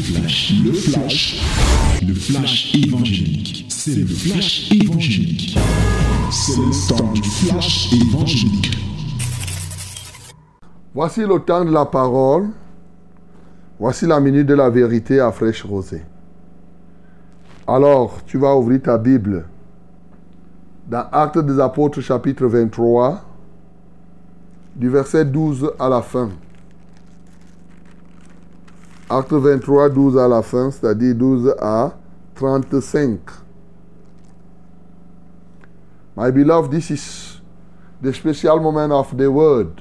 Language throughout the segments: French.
flash, le flash, le flash évangélique. C'est le flash évangélique. C'est le temps du flash évangélique. Voici le temps de la parole. Voici la minute de la vérité à fraîche rosée. Alors, tu vas ouvrir ta Bible dans Actes des Apôtres chapitre 23, du verset 12 à la fin. Acte 23, 12 à la fin, c'est-à-dire 12 à 35. My beloved, this is the special moment of the word.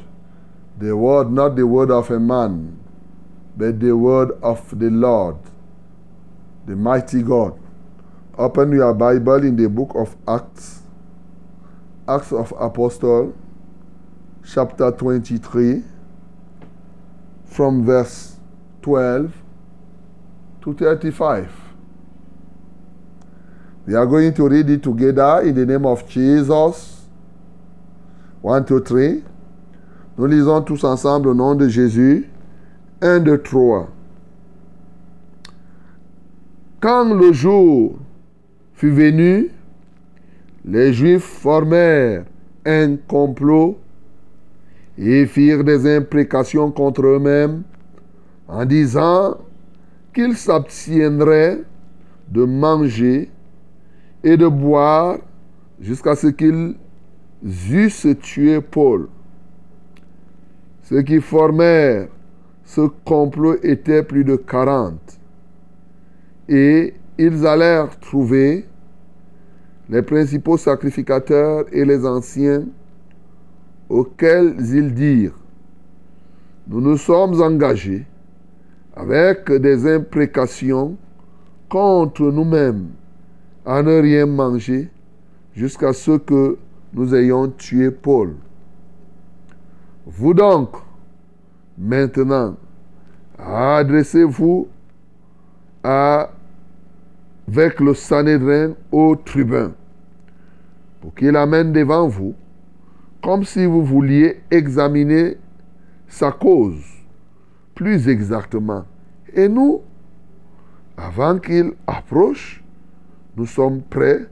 The word, not the word of a man, but the word of the Lord, the mighty God. Open your Bible in the book of Acts, Acts of Apostle, chapter 23, from verse 12 to 35. We are going to read it together in the name of Jesus. One, two, three. Nous lisons tous ensemble au nom de Jésus. Un, deux, trois. Quand le jour fut venu, les Juifs formèrent un complot et firent des imprécations contre eux-mêmes en disant qu'ils s'abstiendraient de manger et de boire jusqu'à ce qu'ils eussent tué Paul. Ceux qui formèrent ce complot étaient plus de quarante. Et ils allèrent trouver les principaux sacrificateurs et les anciens auxquels ils dirent, nous nous sommes engagés avec des imprécations contre nous-mêmes à ne rien manger jusqu'à ce que nous ayons tué Paul. Vous donc, maintenant, adressez-vous avec le Sanhédrin au tribun pour qu'il amène devant vous comme si vous vouliez examiner sa cause plus exactement. Et nous, avant qu'il approche, nous sommes prêts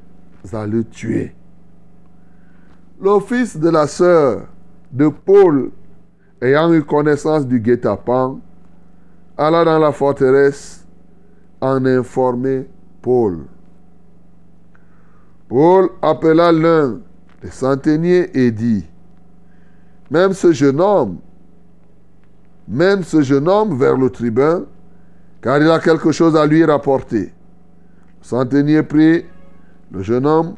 à le tuer. Le fils de la sœur de Paul, ayant eu connaissance du guet-apens, alla dans la forteresse en informer Paul. Paul appela l'un des centeniers et dit, même ce jeune homme, même ce jeune homme vers le tribun, car il a quelque chose à lui rapporter. Le centenier prit le jeune homme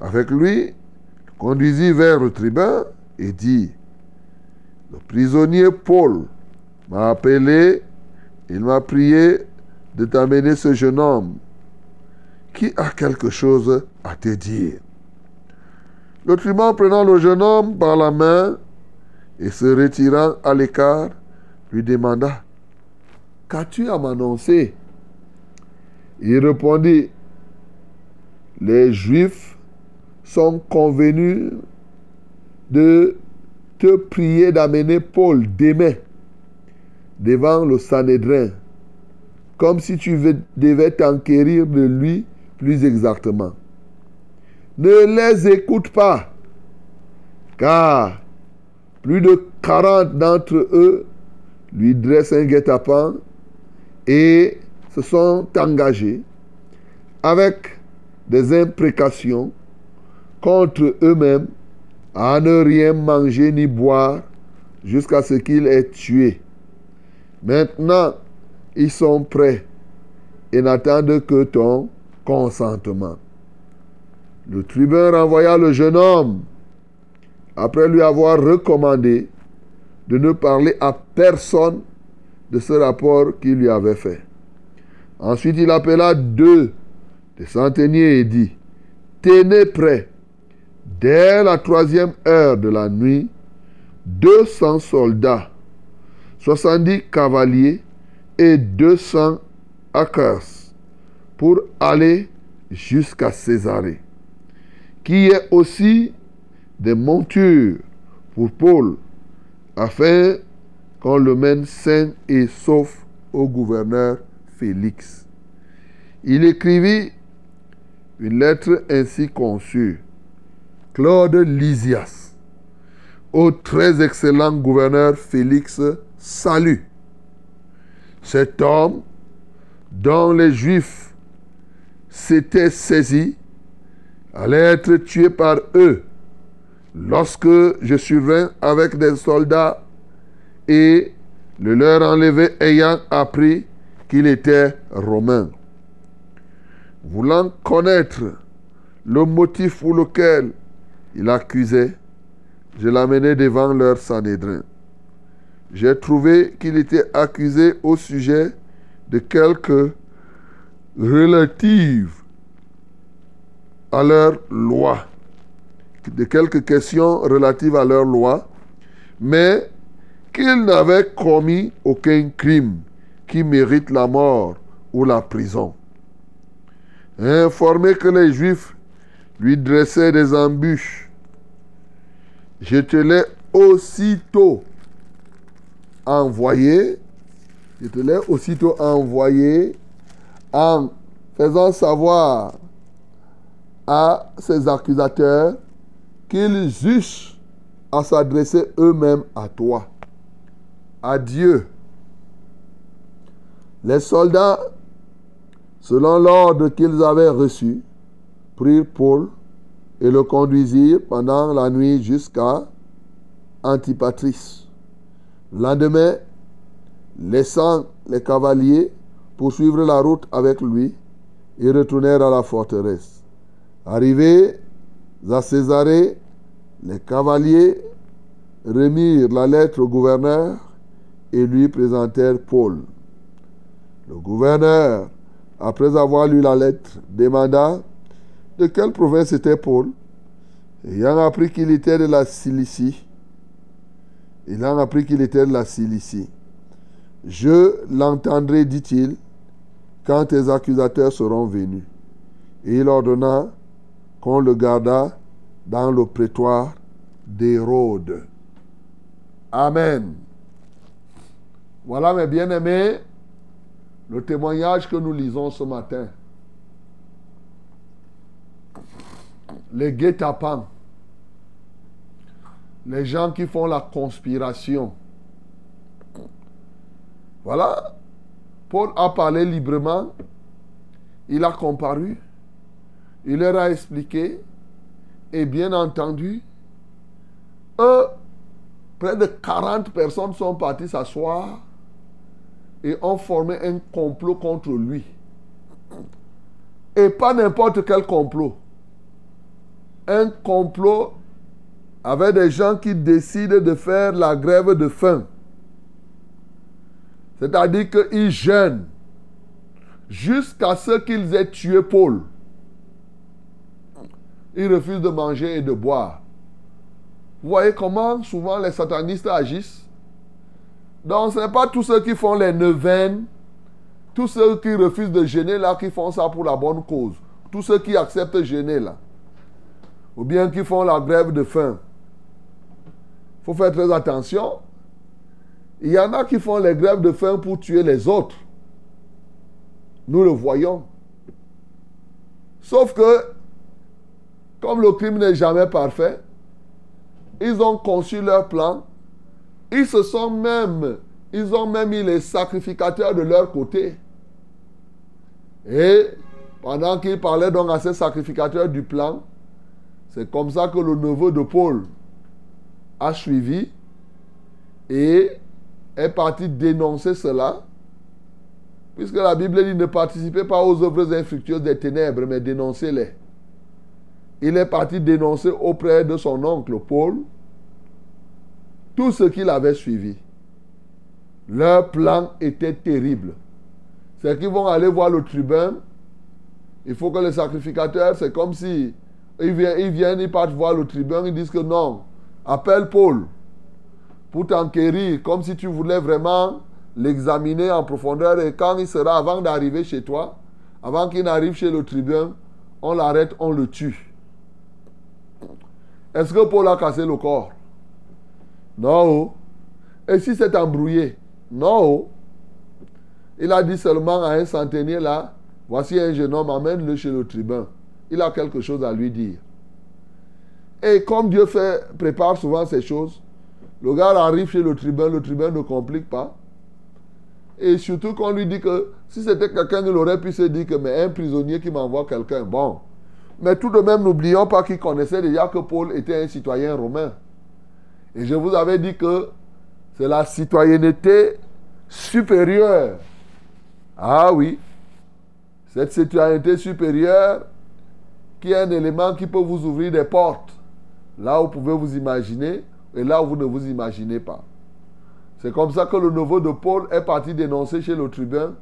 avec lui, le conduisit vers le tribun et dit, le prisonnier Paul m'a appelé, il m'a prié de t'amener ce jeune homme qui a quelque chose à te dire? Le tribun prenant le jeune homme par la main et se retirant à l'écart, lui demanda, Qu'as-tu à m'annoncer? Il répondit, Les Juifs sont convenus de te prier d'amener Paul demain devant le Sanhédrin, comme si tu devais t'enquérir de lui plus exactement. Ne les écoute pas, car plus de 40 d'entre eux lui dressent un guet-apens et se sont engagés avec des imprécations contre eux-mêmes à ne rien manger ni boire jusqu'à ce qu'il ait tué. Maintenant, ils sont prêts et n'attendent que ton consentement. Le tribun renvoya le jeune homme après lui avoir recommandé de ne parler à personne de ce rapport qu'il lui avait fait. Ensuite, il appela deux des centeniers et dit, Tenez prêt, dès la troisième heure de la nuit, 200 soldats, 70 cavaliers et 200 acres pour aller jusqu'à Césarée, qui est aussi des montures pour Paul, afin qu'on le mène sain et sauf au gouverneur Félix. Il écrivit une lettre ainsi conçue. Claude Lysias, au très excellent gouverneur Félix, salut. Cet homme dont les Juifs s'étaient saisis allait être tué par eux lorsque je survins avec des soldats et le leur enlevé ayant appris qu'il était romain. Voulant connaître le motif pour lequel il accusait, je l'amenai devant leur Sanhédrin. J'ai trouvé qu'il était accusé au sujet de quelques relatives à leur loi, de quelques questions relatives à leur loi, mais qu'il n'avait commis aucun crime qui mérite la mort ou la prison. Informé que les Juifs lui dressaient des embûches, je te l'ai aussitôt envoyé, je te l'ai aussitôt envoyé en faisant savoir à ses accusateurs qu'ils eussent à s'adresser eux-mêmes à toi à Dieu. Les soldats, selon l'ordre qu'ils avaient reçu, prirent Paul et le conduisirent pendant la nuit jusqu'à Antipatris. Le lendemain, laissant les cavaliers poursuivre la route avec lui, ils retournèrent à la forteresse. Arrivés à Césarée, les cavaliers remirent la lettre au gouverneur et lui présentèrent Paul. Le gouverneur, après avoir lu la lettre, demanda de quelle province était Paul? Ayant appris qu'il était de la Cilicie, il a appris qu'il était de la Cilicie. Je l'entendrai, dit-il, quand tes accusateurs seront venus. Et il ordonna qu'on le gardât dans le prétoire d'Hérode. Amen. Voilà, mes bien-aimés, le témoignage que nous lisons ce matin. Les guet-apens, les gens qui font la conspiration. Voilà, Paul a parlé librement, il a comparu, il leur a expliqué, et bien entendu, eux, près de 40 personnes sont parties s'asseoir et ont formé un complot contre lui. Et pas n'importe quel complot. Un complot avec des gens qui décident de faire la grève de faim. C'est-à-dire qu'ils jeûnent jusqu'à ce qu'ils aient tué Paul. Ils refusent de manger et de boire. Vous voyez comment souvent les satanistes agissent? Donc, ce n'est pas tous ceux qui font les neuvaines, tous ceux qui refusent de gêner là, qui font ça pour la bonne cause. Tous ceux qui acceptent gêner là. Ou bien qui font la grève de faim. Il faut faire très attention. Il y en a qui font les grèves de faim pour tuer les autres. Nous le voyons. Sauf que, comme le crime n'est jamais parfait, ils ont conçu leur plan ils se sont même, ils ont même mis les sacrificateurs de leur côté. Et pendant qu'ils parlaient donc à ces sacrificateurs du plan, c'est comme ça que le neveu de Paul a suivi et est parti dénoncer cela. Puisque la Bible dit ne participez pas aux œuvres infructueuses des ténèbres, mais dénoncez-les. Il est parti dénoncer auprès de son oncle Paul tout ce qu'il avait suivi. Leur plan était terrible. C'est qu'ils vont aller voir le tribun. Il faut que les sacrificateurs, c'est comme si ils viennent, ils viennent, ils partent voir le tribun, ils disent que non, appelle Paul pour t'enquérir, comme si tu voulais vraiment l'examiner en profondeur. Et quand il sera, avant d'arriver chez toi, avant qu'il n'arrive chez le tribun, on l'arrête, on le tue. Est-ce que Paul a cassé le corps? Non. Et si c'est embrouillé? Non. Il a dit seulement à un centenier là, voici un jeune homme, amène-le chez le tribun. Il a quelque chose à lui dire. Et comme Dieu prépare souvent ces choses, le gars arrive chez le tribun, le tribun ne complique pas. Et surtout qu'on lui dit que si c'était quelqu'un, il aurait pu se dire que mais un prisonnier qui m'envoie quelqu'un, bon. Mais tout de même, n'oublions pas qu'il connaissait déjà que Paul était un citoyen romain. Et je vous avais dit que c'est la citoyenneté supérieure. Ah oui. Cette citoyenneté supérieure qui est un élément qui peut vous ouvrir des portes. Là où vous pouvez vous imaginer et là où vous ne vous imaginez pas. C'est comme ça que le neveu de Paul est parti dénoncer chez le tribun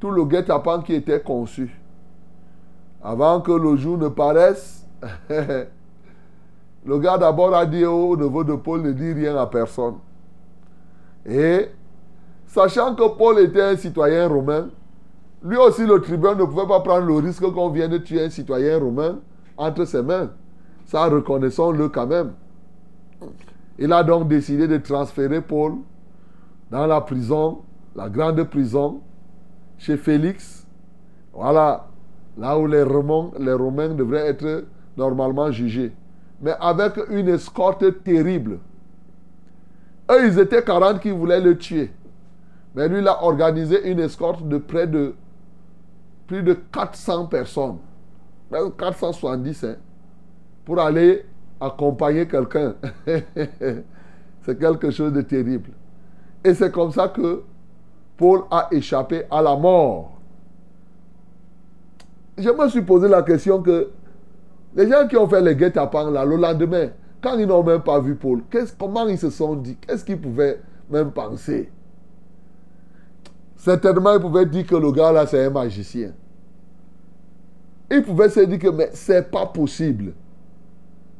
tout le guet-apens qui était conçu. Avant que le jour ne paraisse, le gars d'abord a dit au neveu de Paul ne dit rien à personne. Et sachant que Paul était un citoyen romain, lui aussi le tribun ne pouvait pas prendre le risque qu'on vienne tuer un citoyen romain entre ses mains. Ça, reconnaissons-le quand même. Il a donc décidé de transférer Paul dans la prison, la grande prison, chez Félix. Voilà, là où les Romains, les Romains devraient être normalement jugés. Mais avec une escorte terrible. Eux, ils étaient 40 qui voulaient le tuer. Mais lui, il a organisé une escorte de près de plus de 400 personnes. Même 470, hein, pour aller accompagner quelqu'un. c'est quelque chose de terrible. Et c'est comme ça que Paul a échappé à la mort. Je me suis posé la question que les gens qui ont fait les guet-apens là, le lendemain, quand ils n'ont même pas vu Paul, comment ils se sont dit? Qu'est-ce qu'ils pouvaient même penser? Certainement, ils pouvaient dire que le gars là, c'est un magicien. Ils pouvaient se dire que mais c'est pas possible.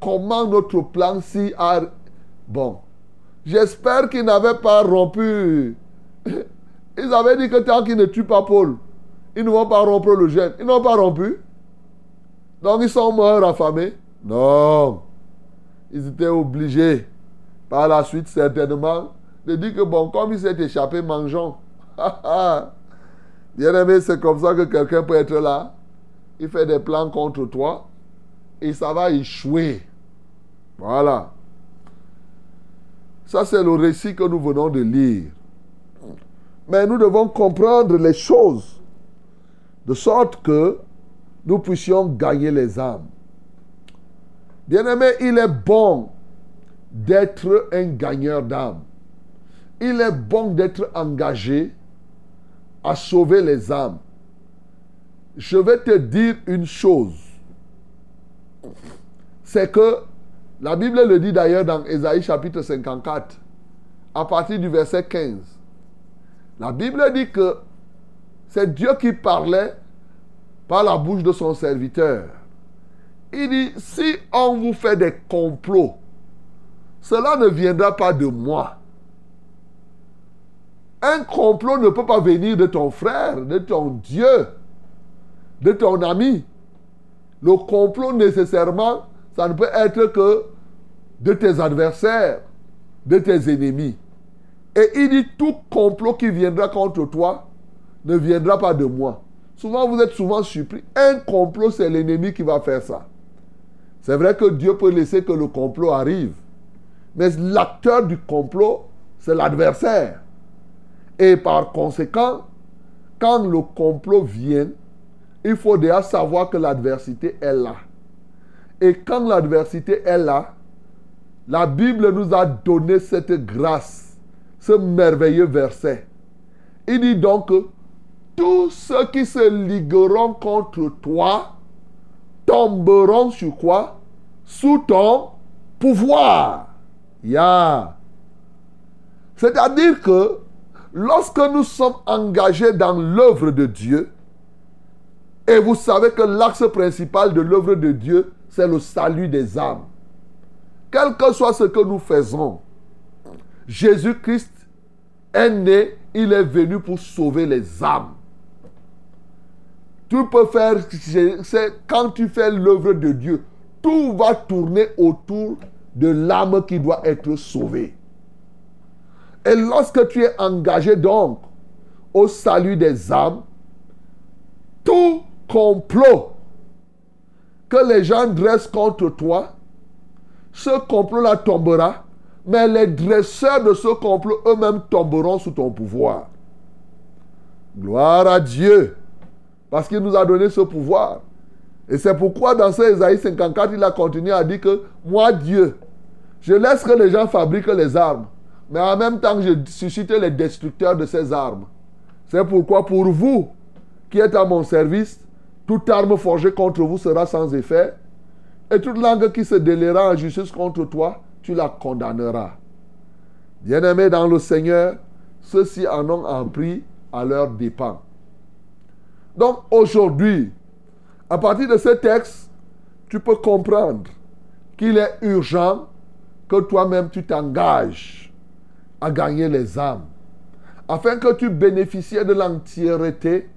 Comment notre plan si a. Bon, J'espère qu'ils n'avaient pas rompu. Ils avaient dit que tant qu'ils ne tuent pas Paul, ils ne vont pas rompre le gène. Ils n'ont pas rompu. Donc ils sont morts affamés. Non. Ils étaient obligés, par la suite certainement, de dire que bon, comme il s'est échappé, mangeons. Bien aimé, c'est comme ça que quelqu'un peut être là. Il fait des plans contre toi et ça va échouer. Voilà. Ça, c'est le récit que nous venons de lire. Mais nous devons comprendre les choses de sorte que nous puissions gagner les âmes. Bien-aimé, il est bon d'être un gagneur d'âmes. Il est bon d'être engagé à sauver les âmes. Je vais te dire une chose. C'est que la Bible le dit d'ailleurs dans Ésaïe chapitre 54, à partir du verset 15. La Bible dit que c'est Dieu qui parlait par la bouche de son serviteur. Il dit, si on vous fait des complots, cela ne viendra pas de moi. Un complot ne peut pas venir de ton frère, de ton Dieu, de ton ami. Le complot nécessairement ça ne peut être que de tes adversaires, de tes ennemis. Et il dit, tout complot qui viendra contre toi ne viendra pas de moi. Souvent, vous êtes souvent surpris. Un complot, c'est l'ennemi qui va faire ça. C'est vrai que Dieu peut laisser que le complot arrive. Mais l'acteur du complot, c'est l'adversaire. Et par conséquent, quand le complot vient, il faut déjà savoir que l'adversité est là. Et quand l'adversité est là, la Bible nous a donné cette grâce, ce merveilleux verset. Il dit donc tous ceux qui se ligueront contre toi tomberont sur quoi? Sous ton pouvoir. Ya. C'est-à-dire que lorsque nous sommes engagés dans l'œuvre de Dieu, et vous savez que l'axe principal de l'œuvre de Dieu, c'est le salut des âmes. Quel que soit ce que nous faisons, Jésus-Christ est né, il est venu pour sauver les âmes. Tu peux faire, c'est quand tu fais l'œuvre de Dieu, tout va tourner autour de l'âme qui doit être sauvée. Et lorsque tu es engagé donc au salut des âmes, tout complot que les gens dressent contre toi, ce complot-là tombera, mais les dresseurs de ce complot eux-mêmes tomberont sous ton pouvoir. Gloire à Dieu, parce qu'il nous a donné ce pouvoir. Et c'est pourquoi dans ce Ésaïe 54, il a continué à dire que moi, Dieu, je laisse que les gens fabriquent les armes, mais en même temps, je suscite les destructeurs de ces armes. C'est pourquoi pour vous qui êtes à mon service, toute arme forgée contre vous sera sans effet, et toute langue qui se délaiera en justice contre toi, tu la condamneras. Bien-aimés dans le Seigneur, ceux-ci en ont appris à leur dépens. Donc aujourd'hui, à partir de ce texte, tu peux comprendre qu'il est urgent que toi-même tu t'engages à gagner les âmes, afin que tu bénéficies de l'entièreté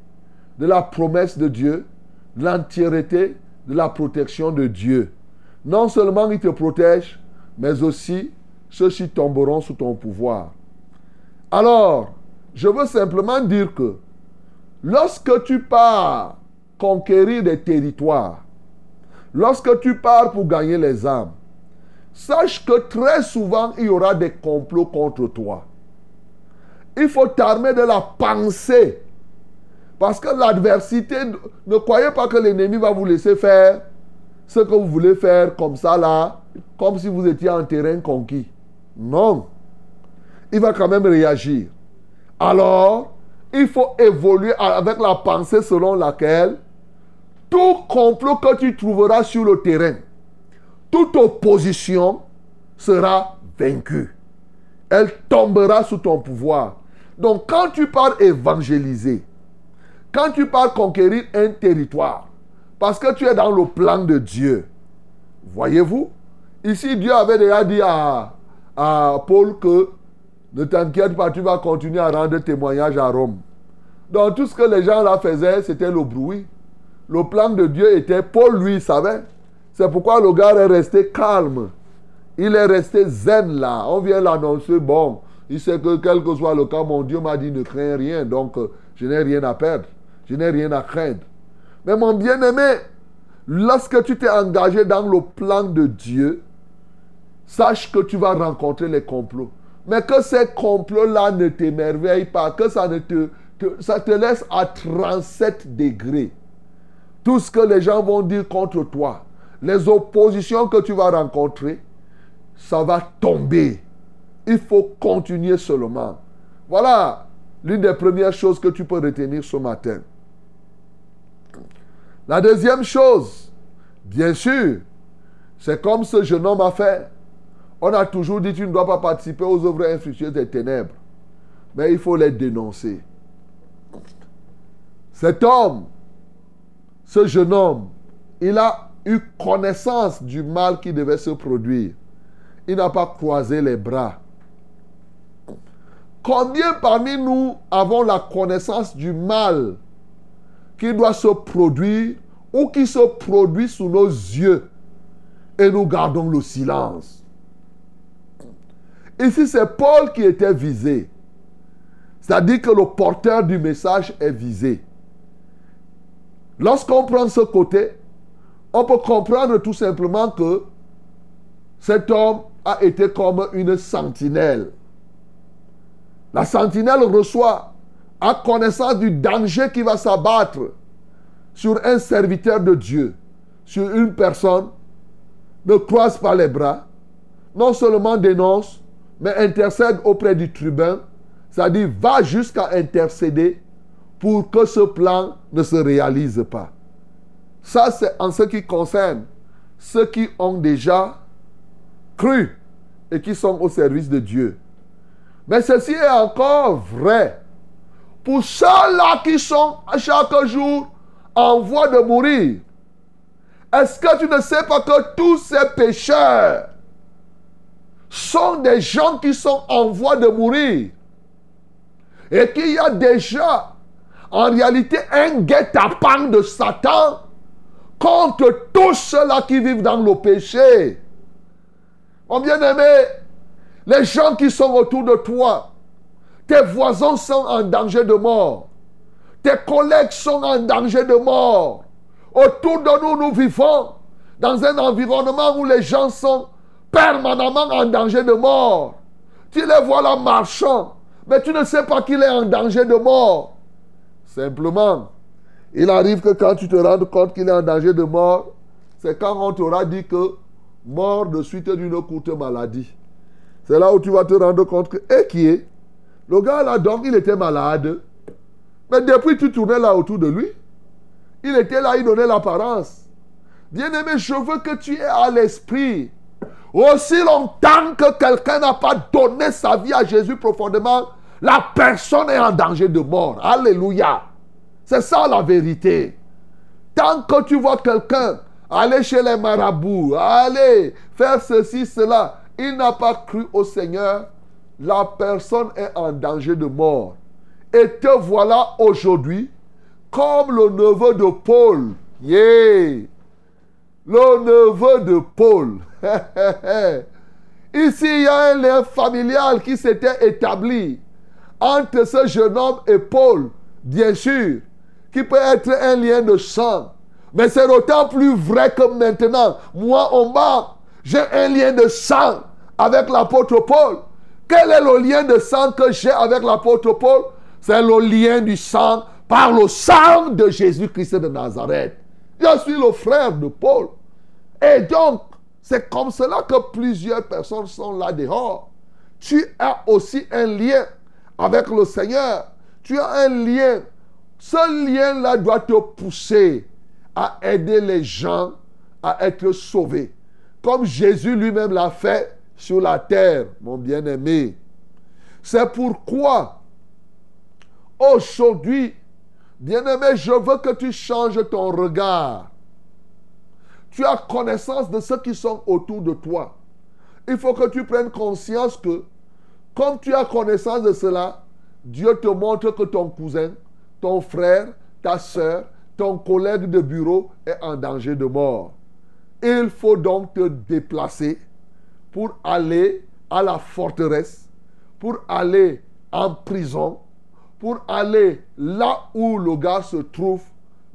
de la promesse de Dieu, de l'entièreté de la protection de Dieu. Non seulement il te protège, mais aussi ceux-ci tomberont sous ton pouvoir. Alors, je veux simplement dire que lorsque tu pars conquérir des territoires, lorsque tu pars pour gagner les âmes, sache que très souvent il y aura des complots contre toi. Il faut t'armer de la pensée. Parce que l'adversité, ne croyez pas que l'ennemi va vous laisser faire ce que vous voulez faire comme ça là, comme si vous étiez en terrain conquis. Non. Il va quand même réagir. Alors, il faut évoluer avec la pensée selon laquelle tout complot que tu trouveras sur le terrain, toute opposition sera vaincue. Elle tombera sous ton pouvoir. Donc quand tu pars évangéliser, quand tu pars conquérir un territoire, parce que tu es dans le plan de Dieu, voyez-vous, ici Dieu avait déjà dit à, à Paul que ne t'inquiète pas, tu vas continuer à rendre témoignage à Rome. Donc tout ce que les gens là faisaient, c'était le bruit. Le plan de Dieu était, Paul lui savait. C'est pourquoi le gars est resté calme. Il est resté zen là. On vient l'annoncer, bon, il sait que quel que soit le cas, mon Dieu m'a dit ne crains rien. Donc, euh, je n'ai rien à perdre. Je n'ai rien à craindre. Mais mon bien-aimé, lorsque tu t'es engagé dans le plan de Dieu, sache que tu vas rencontrer les complots. Mais que ces complots-là ne t'émerveillent pas, que ça, ne te, ça te laisse à 37 degrés. Tout ce que les gens vont dire contre toi, les oppositions que tu vas rencontrer, ça va tomber. Il faut continuer seulement. Voilà l'une des premières choses que tu peux retenir ce matin. La deuxième chose, bien sûr, c'est comme ce jeune homme a fait. On a toujours dit tu ne dois pas participer aux œuvres infructueuses des ténèbres. Mais il faut les dénoncer. Cet homme, ce jeune homme, il a eu connaissance du mal qui devait se produire. Il n'a pas croisé les bras. Combien parmi nous avons la connaissance du mal qui doit se produire ou qui se produit sous nos yeux? Et nous gardons le silence Ici, c'est Paul qui était visé. C'est-à-dire que le porteur du message est visé. Lorsqu'on prend ce côté, on peut comprendre tout simplement que cet homme a été comme une sentinelle. La sentinelle reçoit, a connaissance du danger qui va s'abattre sur un serviteur de Dieu, sur une personne, ne croise pas les bras, non seulement dénonce, mais intercède auprès du tribun, c'est-à-dire va jusqu'à intercéder pour que ce plan ne se réalise pas. Ça, c'est en ce qui concerne ceux qui ont déjà cru et qui sont au service de Dieu. Mais ceci est encore vrai pour ceux-là qui sont à chaque jour en voie de mourir. Est-ce que tu ne sais pas que tous ces pécheurs sont des gens qui sont en voie de mourir et qu'il y a déjà en réalité un guet-apens de Satan contre tous ceux-là qui vivent dans le péché. Mon bien-aimé, les gens qui sont autour de toi, Tes voisins sont en danger de mort. Tes collègues sont en danger de mort. Autour de nous, nous vivons dans un environnement où les gens sont permanemment en danger de mort. Tu les vois là marchant, mais tu ne sais pas qu'il est en danger de mort. Simplement, il arrive que quand tu te rends compte qu'il est en danger de mort, c'est quand on t'aura dit que mort de suite d'une courte maladie. C'est là où tu vas te rendre compte que, et qui est? Le gars là, donc, il était malade. Mais depuis, tu tournais là autour de lui. Il était là, il donnait l'apparence. Bien-aimé, je veux que tu aies à l'esprit. Aussi longtemps que quelqu'un n'a pas donné sa vie à Jésus profondément, la personne est en danger de mort. Alléluia. C'est ça la vérité. Tant que tu vois quelqu'un aller chez les marabouts, aller faire ceci, cela, il n'a pas cru au Seigneur, la personne est en danger de mort. Et te voilà aujourd'hui comme le neveu de Paul. Yeah. Le neveu de Paul. Ici, il y a un lien familial qui s'était établi entre ce jeune homme et Paul, bien sûr, qui peut être un lien de sang. Mais c'est d'autant plus vrai que maintenant, moi, on m'a, j'ai un lien de sang avec l'apôtre Paul. Quel est le lien de sang que j'ai avec l'apôtre Paul? C'est le lien du sang par le sang de Jésus-Christ de Nazareth. Je suis le frère de Paul. Et donc, c'est comme cela que plusieurs personnes sont là dehors. Tu as aussi un lien avec le Seigneur. Tu as un lien. Ce lien-là doit te pousser à aider les gens à être sauvés. Comme Jésus lui-même l'a fait sur la terre, mon bien-aimé. C'est pourquoi aujourd'hui, bien-aimé, je veux que tu changes ton regard. Tu as connaissance de ceux qui sont autour de toi. Il faut que tu prennes conscience que, comme tu as connaissance de cela, Dieu te montre que ton cousin, ton frère, ta soeur, ton collègue de bureau est en danger de mort. Il faut donc te déplacer pour aller à la forteresse, pour aller en prison, pour aller là où le gars se trouve,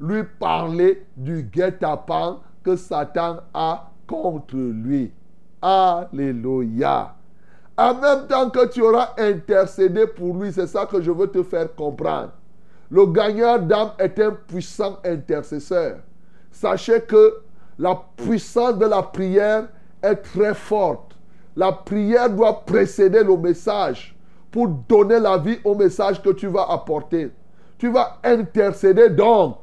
lui parler du guet-apens que Satan a contre lui. Alléluia. En même temps que tu auras intercédé pour lui, c'est ça que je veux te faire comprendre. Le gagneur d'âme est un puissant intercesseur. Sachez que la puissance de la prière est très forte. La prière doit précéder le message pour donner la vie au message que tu vas apporter. Tu vas intercéder donc.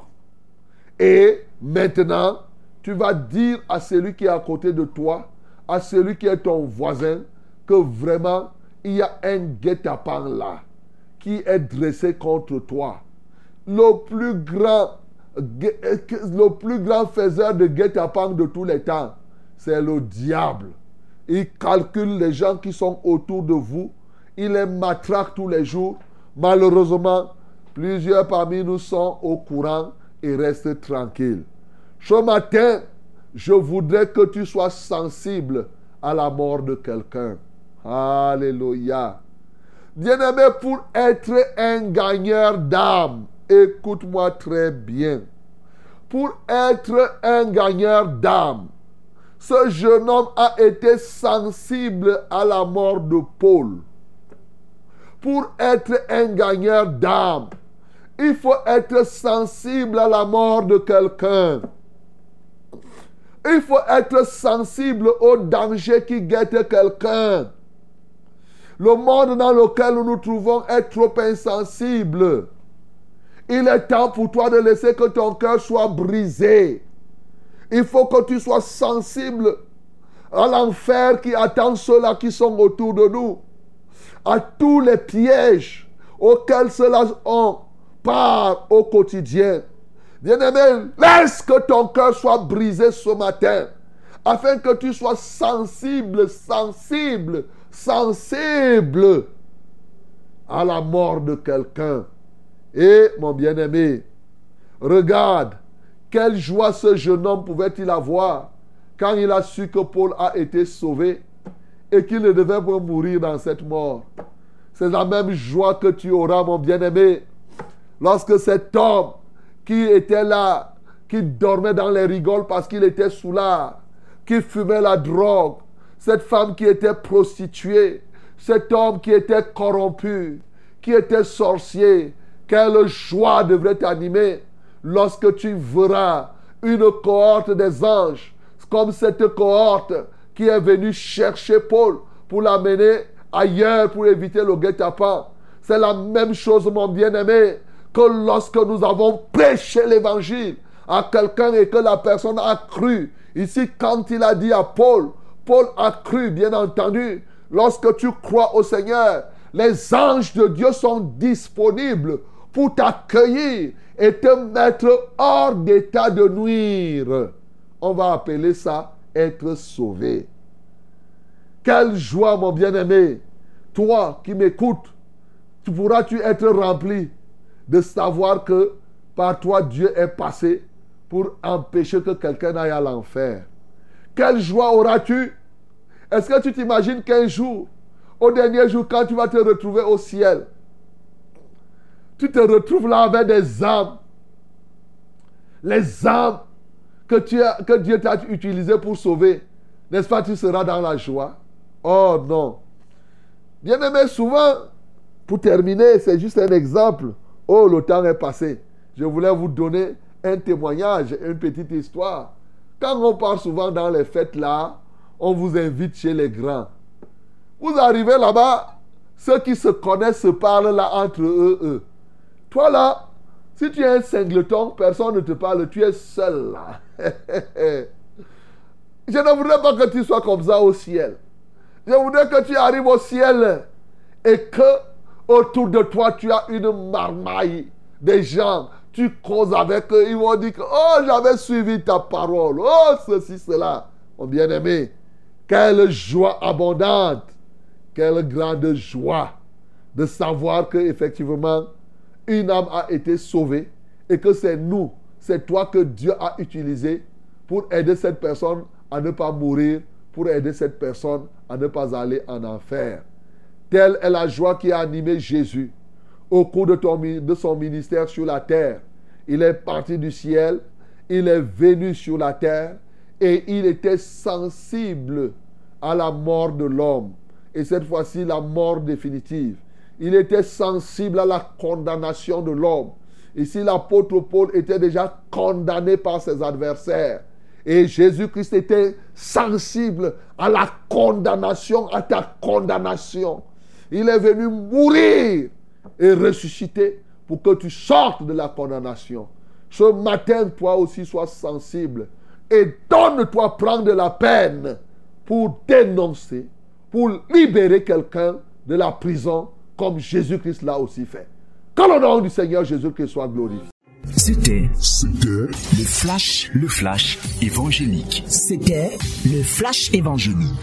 Et maintenant, tu vas dire à celui qui est à côté de toi, à celui qui est ton voisin, que vraiment, il y a un guet-apens là qui est dressé contre toi. Le plus grand, le plus grand faiseur de guet-apens de tous les temps, c'est le diable. Il calcule les gens qui sont autour de vous. Il les matraque tous les jours. Malheureusement, plusieurs parmi nous sont au courant et restent tranquilles. Ce matin, je voudrais que tu sois sensible à la mort de quelqu'un. Alléluia. Bien-aimé, pour être un gagneur d'âme, écoute-moi très bien. Pour être un gagneur d'âme, ce jeune homme a été sensible à la mort de Paul. Pour être un gagneur d'âme, il faut être sensible à la mort de quelqu'un. Il faut être sensible au danger qui guette quelqu'un. Le monde dans lequel nous nous trouvons est trop insensible. Il est temps pour toi de laisser que ton cœur soit brisé. Il faut que tu sois sensible à l'enfer qui attend ceux-là qui sont autour de nous. À tous les pièges auxquels ceux-là ont part au quotidien. Bien-aimé, laisse que ton cœur soit brisé ce matin, afin que tu sois sensible, sensible, sensible à la mort de quelqu'un. Et mon bien-aimé, regarde, quelle joie ce jeune homme pouvait-il avoir quand il a su que Paul a été sauvé et qu'il ne devait pas mourir dans cette mort. c'est la même joie que tu auras, mon bien-aimé. Lorsque cet homme qui était là, qui dormait dans les rigoles parce qu'il était sous l'art, qui fumait la drogue, cette femme qui était prostituée, cet homme qui était corrompu, qui était sorcier, quelle joie devrait t'animer lorsque tu verras une cohorte des anges, comme cette cohorte qui est venue chercher Paul pour l'amener ailleurs pour éviter le guet-apens. C'est la même chose, mon bien-aimé, que lorsque nous avons prêché l'évangile à quelqu'un et que la personne a cru. Ici, quand il a dit à Paul, Paul a cru, bien entendu. Lorsque tu crois au Seigneur, les anges de Dieu sont disponibles pour t'accueillir et te mettre hors d'état de nuire. On va appeler ça être sauvé. Quelle joie, mon bien-aimé. Toi qui m'écoutes, tu pourras-tu être rempli de savoir que par toi Dieu est passé pour empêcher que quelqu'un aille à l'enfer? Quelle joie auras-tu Est-ce que tu t'imagines qu'un jour, au dernier jour, quand tu vas te retrouver au ciel, tu te retrouves là avec des âmes. Les âmes que, Dieu t'a utilisées pour sauver. N'est-ce pas, tu seras dans la joie Oh non. Bien aimé, souvent, pour terminer, c'est juste un exemple. Oh, le temps est passé. Je voulais vous donner un témoignage, une petite histoire. Quand on part souvent dans les fêtes là, on vous invite chez les grands. Vous arrivez là-bas, ceux qui se connaissent se parlent là entre eux. Toi là, si tu es un singleton, personne ne te parle, tu es seul là. Je ne voudrais pas que tu sois comme ça au ciel. Je voudrais que tu arrives au ciel et que autour de toi, tu as une marmaille des gens. Tu causes avec eux. Ils vont dire que, oh, j'avais suivi ta parole. Oh, ceci, cela. Mon bien-aimé, quelle joie abondante. Quelle grande joie de savoir que effectivement une âme a été sauvée et que c'est nous, c'est toi que Dieu a utilisé pour aider cette personne à ne pas mourir, pour aider cette personne à ne pas aller en enfer. Telle est la joie qui a animé Jésus au cours de, de son ministère sur la terre. Il est parti du ciel, il est venu sur la terre et il était sensible à la mort de l'homme. Et cette fois-ci, la mort définitive. Il était sensible à la condamnation de l'homme. Ici, l'apôtre Paul était déjà condamné par ses adversaires. Et Jésus-Christ était sensible à la condamnation, à ta condamnation. Il est venu mourir et ressusciter pour que tu sortes de la condamnation. Ce matin, toi aussi, sois sensible et donne-toi prendre de la peine pour dénoncer, pour libérer quelqu'un de la prison comme Jésus-Christ l'a aussi fait. Que le nom du Seigneur Jésus-Christ soit glorifié. C'était C'était le flash, le flash évangélique. C'était le flash évangélique.